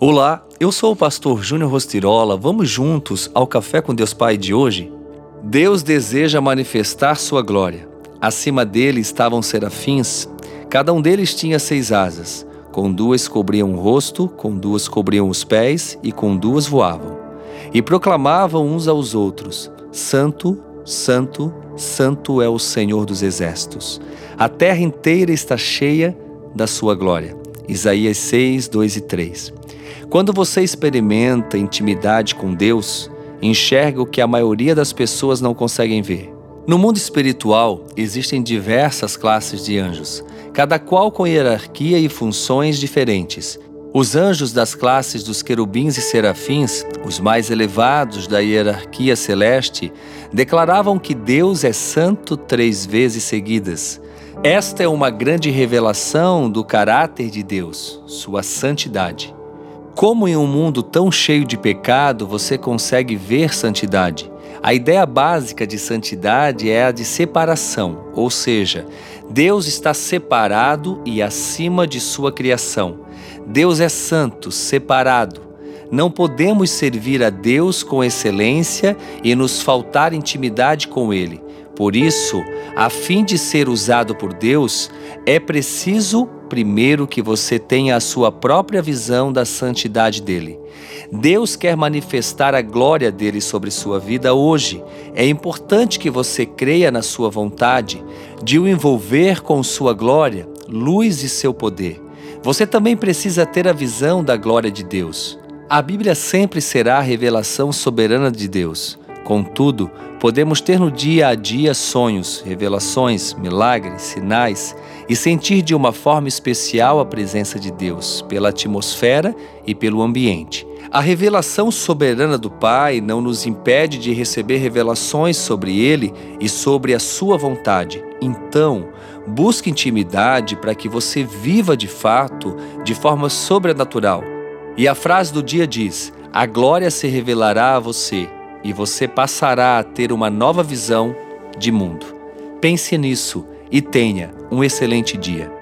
Olá, eu sou o pastor Júnior Rostirola. Vamos juntos ao Café com Deus Pai de hoje? Deus deseja manifestar sua glória. Acima dele estavam serafins, cada um deles tinha seis asas. Com duas cobriam o rosto, com duas cobriam os pés e com duas voavam. E proclamavam uns aos outros: Santo, Santo, Santo é o Senhor dos exércitos. A terra inteira está cheia da sua glória. Isaías 6, 2 e 3. Quando você experimenta intimidade com Deus, enxerga o que a maioria das pessoas não conseguem ver. No mundo espiritual, existem diversas classes de anjos, cada qual com hierarquia e funções diferentes. Os anjos das classes dos querubins e serafins, os mais elevados da hierarquia celeste, declaravam que Deus é santo três vezes seguidas. Esta é uma grande revelação do caráter de Deus, sua santidade. Como em um mundo tão cheio de pecado você consegue ver santidade? A ideia básica de santidade é a de separação, ou seja, Deus está separado e acima de sua criação. Deus é santo, separado. Não podemos servir a Deus com excelência e nos faltar intimidade com Ele. Por isso, a fim de ser usado por Deus, é preciso primeiro que você tenha a sua própria visão da santidade dele. Deus quer manifestar a glória dele sobre sua vida hoje. É importante que você creia na sua vontade de o envolver com sua glória, luz e seu poder. Você também precisa ter a visão da glória de Deus. A Bíblia sempre será a revelação soberana de Deus. Contudo, podemos ter no dia a dia sonhos, revelações, milagres, sinais e sentir de uma forma especial a presença de Deus pela atmosfera e pelo ambiente. A revelação soberana do Pai não nos impede de receber revelações sobre Ele e sobre a Sua vontade. Então, busque intimidade para que você viva de fato de forma sobrenatural. E a frase do dia diz: A glória se revelará a você e você passará a ter uma nova visão de mundo. Pense nisso e tenha um excelente dia.